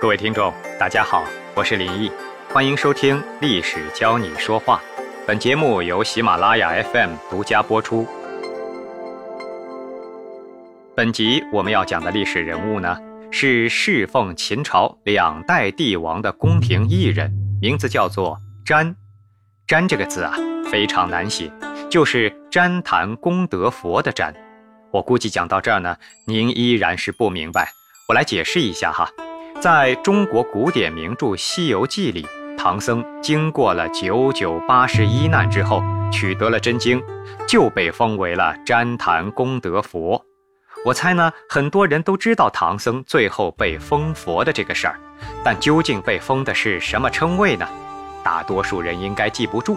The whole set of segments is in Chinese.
各位听众，大家好，我是林毅，欢迎收听《历史教你说话》。本节目由喜马拉雅 FM 独家播出。本集我们要讲的历史人物呢，是侍奉秦朝两代帝王的宫廷艺人，名字叫做詹。詹这个字啊，非常难写，就是詹坛功德佛的詹。我估计讲到这儿呢，您依然是不明白，我来解释一下哈。在中国古典名著《西游记》里，唐僧经过了九九八十一难之后，取得了真经，就被封为了旃檀功德佛。我猜呢，很多人都知道唐僧最后被封佛的这个事儿，但究竟被封的是什么称谓呢？大多数人应该记不住。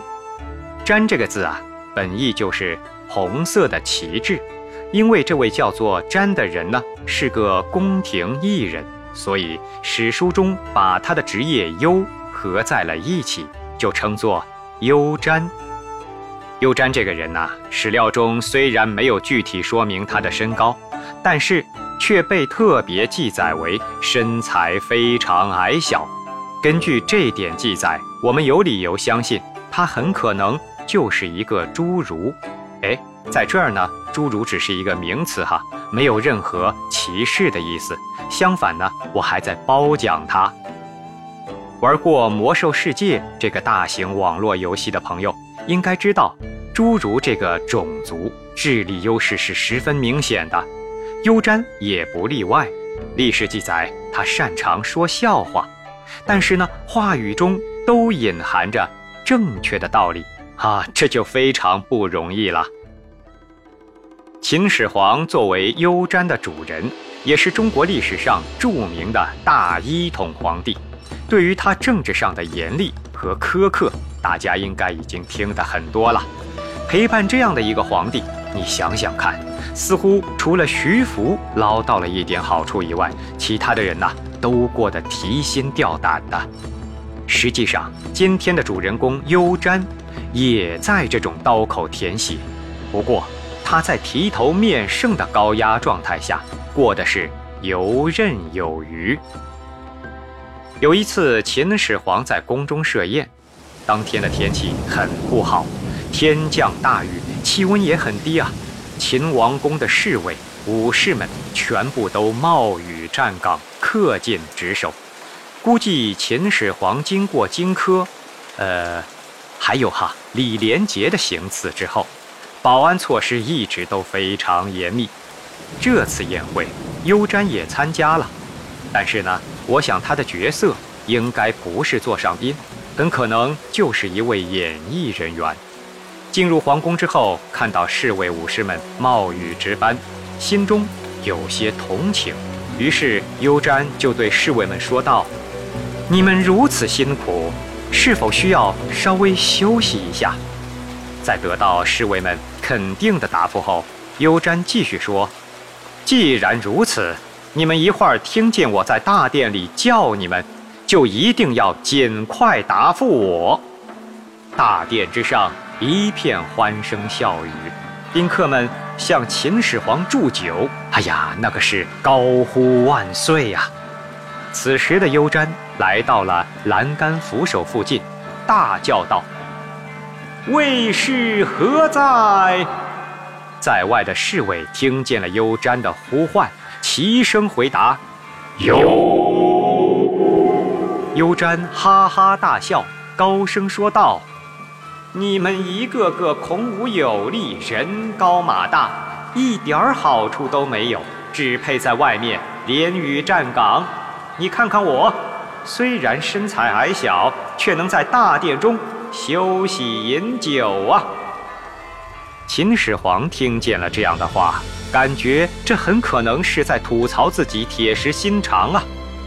旃这个字啊，本意就是红色的旗帜，因为这位叫做瞻的人呢，是个宫廷艺人。所以史书中把他的职业优合在了一起，就称作优瞻。优瞻这个人呐，史料中虽然没有具体说明他的身高，但是却被特别记载为身材非常矮小。根据这点记载，我们有理由相信他很可能就是一个侏儒。哎，在这儿呢，侏儒只是一个名词哈。没有任何歧视的意思，相反呢，我还在褒奖他。玩过《魔兽世界》这个大型网络游戏的朋友应该知道，侏儒这个种族智力优势是十分明显的，优瞻也不例外。历史记载他擅长说笑话，但是呢，话语中都隐含着正确的道理啊，这就非常不容易了。秦始皇作为幽瞻的主人，也是中国历史上著名的大一统皇帝。对于他政治上的严厉和苛刻，大家应该已经听得很多了。陪伴这样的一个皇帝，你想想看，似乎除了徐福捞到了一点好处以外，其他的人呐，都过得提心吊胆的。实际上，今天的主人公幽瞻，也在这种刀口舔血。不过，他在提头面圣的高压状态下过的是游刃有余。有一次，秦始皇在宫中设宴，当天的天气很不好，天降大雨，气温也很低啊。秦王宫的侍卫、武士们全部都冒雨站岗，恪尽职守。估计秦始皇经过荆轲，呃，还有哈李连杰的行刺之后。保安措施一直都非常严密。这次宴会，优瞻也参加了，但是呢，我想他的角色应该不是座上宾，很可能就是一位演艺人员。进入皇宫之后，看到侍卫武士们冒雨值班，心中有些同情，于是优瞻就对侍卫们说道：“你们如此辛苦，是否需要稍微休息一下？”在得到侍卫们。肯定的答复后，优瞻继续说：“既然如此，你们一会儿听见我在大殿里叫你们，就一定要尽快答复我。”大殿之上一片欢声笑语，宾客们向秦始皇祝酒。哎呀，那个是高呼万岁呀！此时的优瞻来到了栏杆扶手附近，大叫道。卫士何在？在外的侍卫听见了优瞻的呼唤，齐声回答：“有。”优瞻哈哈大笑，高声说道：“你们一个个孔武有力，人高马大，一点儿好处都没有，只配在外面连雨站岗。你看看我，虽然身材矮小，却能在大殿中。”休息饮酒啊！秦始皇听见了这样的话，感觉这很可能是在吐槽自己铁石心肠啊。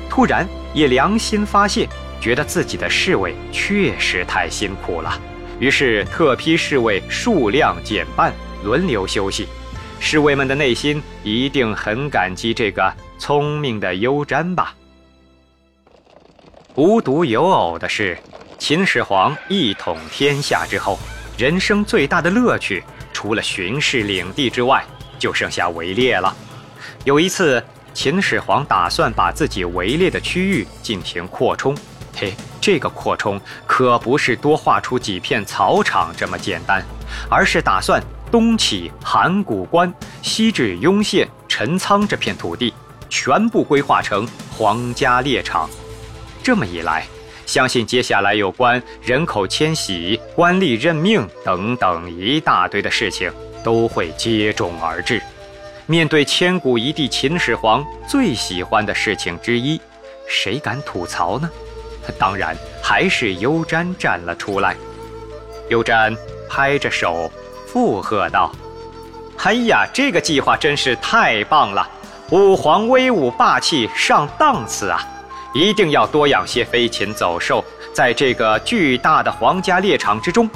突然也良心发现，觉得自己的侍卫确实太辛苦了，于是特批侍卫数量减半，轮流休息。侍卫们的内心一定很感激这个聪明的幽瞻吧。无独有偶的是。秦始皇一统天下之后，人生最大的乐趣，除了巡视领地之外，就剩下围猎了。有一次，秦始皇打算把自己围猎的区域进行扩充。嘿，这个扩充可不是多画出几片草场这么简单，而是打算东起函谷关，西至雍县陈仓这片土地，全部规划成皇家猎场。这么一来，相信接下来有关人口迁徙、官吏任命等等一大堆的事情都会接踵而至。面对千古一帝秦始皇最喜欢的事情之一，谁敢吐槽呢？当然还是优瞻站了出来。优瞻拍着手附和道：“哎呀，这个计划真是太棒了！武皇威武霸气上档次啊！一定要多养些飞禽走兽，在这个巨大的皇家猎场之中。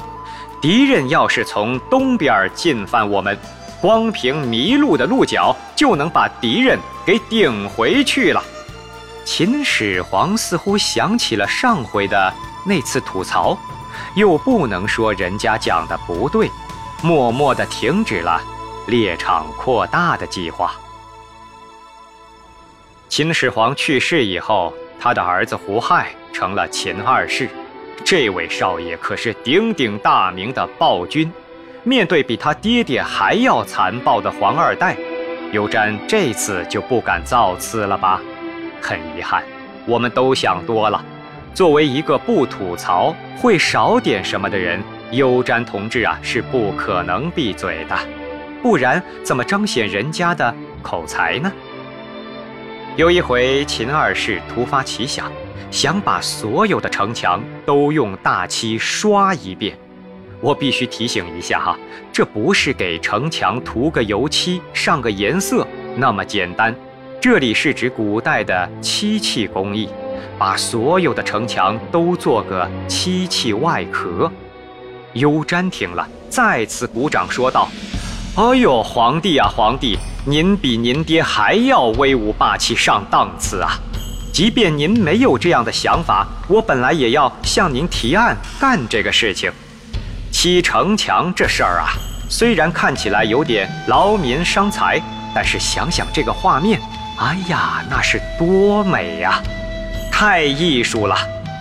敌人要是从东边进犯我们，光凭迷路的鹿角就能把敌人给顶回去了。”秦始皇似乎想起了上回的那次吐槽，又不能说人家讲的不对，默默地停止了猎场扩大的计划。秦始皇去世以后，他的儿子胡亥成了秦二世。这位少爷可是鼎鼎大名的暴君，面对比他爹爹还要残暴的皇二代，尤瞻这次就不敢造次了吧？很遗憾，我们都想多了。作为一个不吐槽、会少点什么的人，优瞻同志啊是不可能闭嘴的，不然怎么彰显人家的口才呢？有一回，秦二世突发奇想，想把所有的城墙都用大漆刷一遍。我必须提醒一下哈，这不是给城墙涂个油漆、上个颜色那么简单。这里是指古代的漆器工艺，把所有的城墙都做个漆器外壳。优瞻听了，再次鼓掌说道：“哎呦，皇帝啊，皇帝，您比您爹还要威武霸气上档次啊！即便您没有这样的想法，我本来也要向您提案干这个事情。砌城墙这事儿啊，虽然看起来有点劳民伤财，但是想想这个画面。”哎呀，那是多美呀！太艺术了，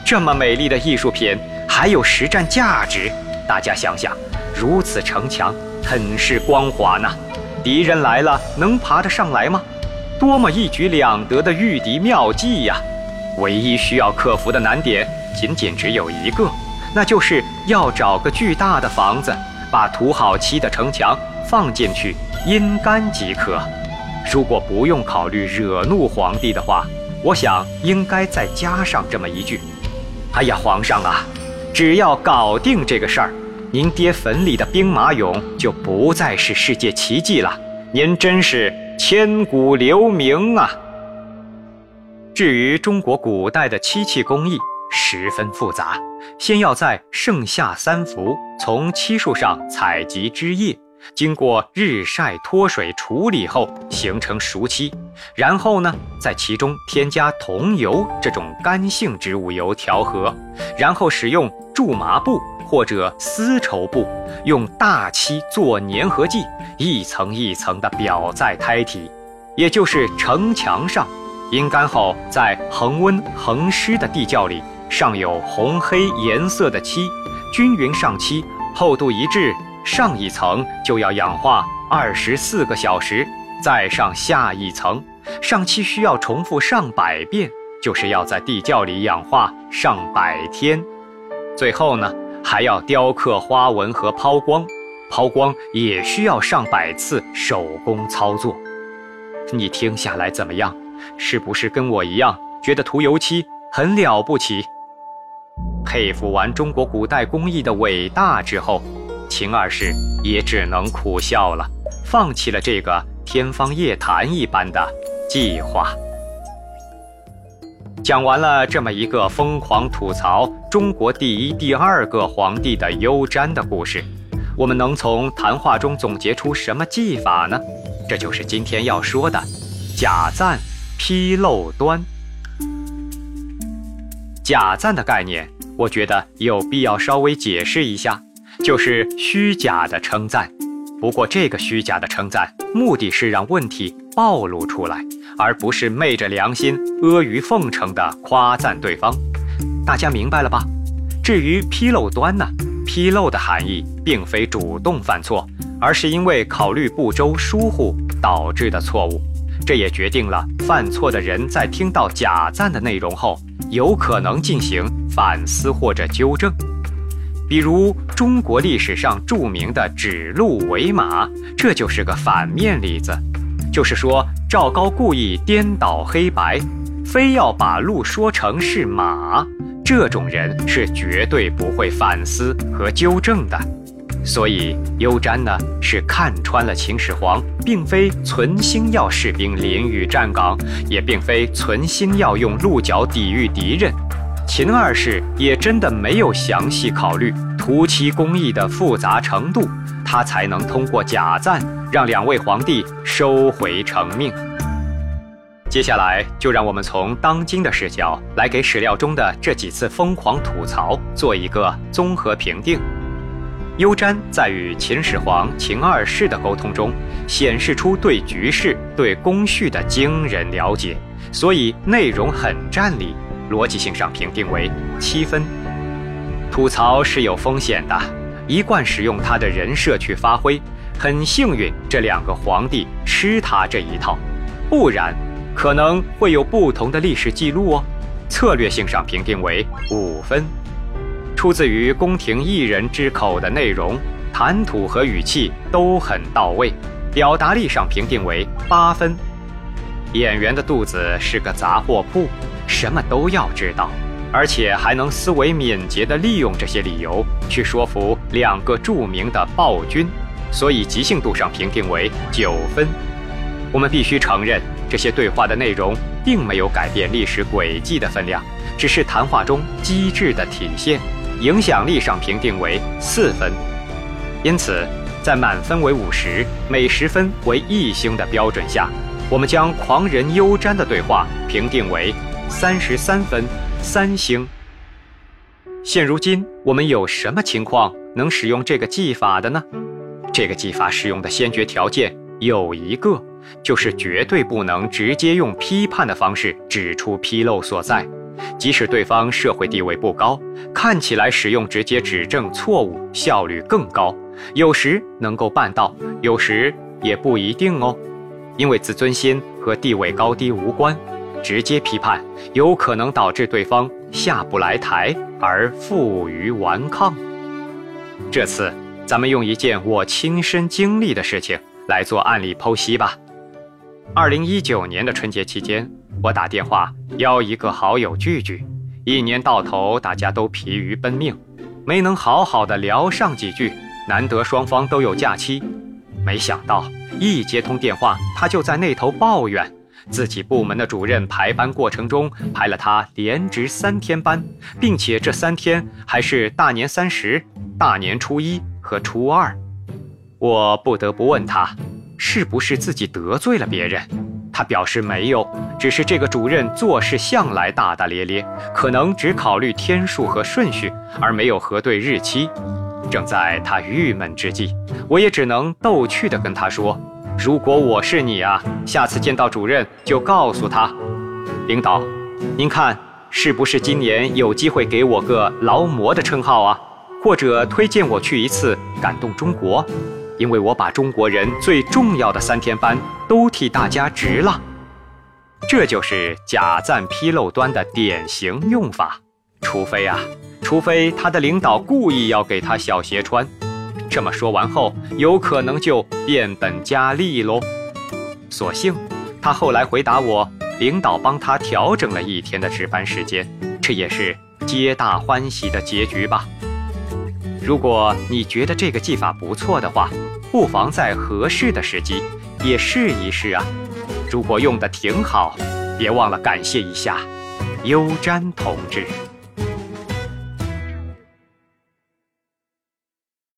这么美丽的艺术品还有实战价值。大家想想，如此城墙很是光滑呢，敌人来了能爬得上来吗？多么一举两得的御敌妙计呀！唯一需要克服的难点仅仅只有一个，那就是要找个巨大的房子，把涂好漆的城墙放进去阴干即可。如果不用考虑惹怒皇帝的话，我想应该再加上这么一句：“哎呀，皇上啊，只要搞定这个事儿，您爹坟里的兵马俑就不再是世界奇迹了。您真是千古留名啊！”至于中国古代的漆器工艺，十分复杂，先要在盛夏三伏从漆树上采集枝叶。经过日晒脱水处理后形成熟漆，然后呢，在其中添加桐油这种干性植物油调和，然后使用苎麻布或者丝绸布，用大漆做粘合剂，一层一层的裱在胎体，也就是城墙上。阴干后，在恒温恒湿的地窖里，上有红黑颜色的漆，均匀上漆，厚度一致。上一层就要氧化二十四个小时，再上下一层，上漆需要重复上百遍，就是要在地窖里氧化上百天。最后呢，还要雕刻花纹和抛光，抛光也需要上百次手工操作。你听下来怎么样？是不是跟我一样觉得涂油漆很了不起？佩服完中国古代工艺的伟大之后。秦二世也只能苦笑了，放弃了这个天方夜谭一般的计划。讲完了这么一个疯狂吐槽中国第一、第二个皇帝的优瞻的故事，我们能从谈话中总结出什么技法呢？这就是今天要说的假赞披漏端。假赞的概念，我觉得有必要稍微解释一下。就是虚假的称赞，不过这个虚假的称赞目的是让问题暴露出来，而不是昧着良心阿谀奉承地夸赞对方。大家明白了吧？至于纰漏端呢？纰漏的含义并非主动犯错，而是因为考虑不周、疏忽导致的错误。这也决定了犯错的人在听到假赞的内容后，有可能进行反思或者纠正。比如中国历史上著名的指鹿为马，这就是个反面例子。就是说，赵高故意颠倒黑白，非要把鹿说成是马。这种人是绝对不会反思和纠正的，所以优瞻呢是看穿了秦始皇，并非存心要士兵淋雨站岗，也并非存心要用鹿角抵御敌人。秦二世也真的没有详细考虑涂漆工艺的复杂程度，他才能通过假赞让两位皇帝收回成命。接下来，就让我们从当今的视角来给史料中的这几次疯狂吐槽做一个综合评定。优瞻在与秦始皇秦二世的沟通中，显示出对局势、对工序的惊人了解，所以内容很占理，逻辑性上评定为七分。吐槽是有风险的，一贯使用他的人设去发挥，很幸运这两个皇帝吃他这一套，不然。可能会有不同的历史记录哦。策略性上评定为五分，出自于宫廷艺人之口的内容，谈吐和语气都很到位。表达力上评定为八分。演员的肚子是个杂货铺，什么都要知道，而且还能思维敏捷地利用这些理由去说服两个著名的暴君，所以即兴度上评定为九分。我们必须承认。这些对话的内容并没有改变历史轨迹的分量，只是谈话中机智的体现。影响力上评定为四分，因此在满分为五十，每十分为一星的标准下，我们将狂人优瞻的对话评定为三十三分，三星。现如今我们有什么情况能使用这个技法的呢？这个技法使用的先决条件有一个。就是绝对不能直接用批判的方式指出纰漏所在，即使对方社会地位不高，看起来使用直接指正错误效率更高，有时能够办到，有时也不一定哦。因为自尊心和地位高低无关，直接批判有可能导致对方下不来台而负隅顽抗。这次咱们用一件我亲身经历的事情来做案例剖析吧。二零一九年的春节期间，我打电话邀一个好友聚聚。一年到头，大家都疲于奔命，没能好好的聊上几句。难得双方都有假期，没想到一接通电话，他就在那头抱怨，自己部门的主任排班过程中排了他连值三天班，并且这三天还是大年三十、大年初一和初二。我不得不问他。是不是自己得罪了别人？他表示没有，只是这个主任做事向来大大咧咧，可能只考虑天数和顺序，而没有核对日期。正在他郁闷之际，我也只能逗趣地跟他说：“如果我是你啊，下次见到主任就告诉他，领导，您看是不是今年有机会给我个劳模的称号啊？或者推荐我去一次感动中国？”因为我把中国人最重要的三天班都替大家值了，这就是假赞披露端的典型用法。除非啊，除非他的领导故意要给他小鞋穿。这么说完后，有可能就变本加厉喽。所幸他后来回答我，领导帮他调整了一天的值班时间，这也是皆大欢喜的结局吧。如果你觉得这个技法不错的话，不妨在合适的时机也试一试啊。如果用的挺好，别忘了感谢一下优詹同志。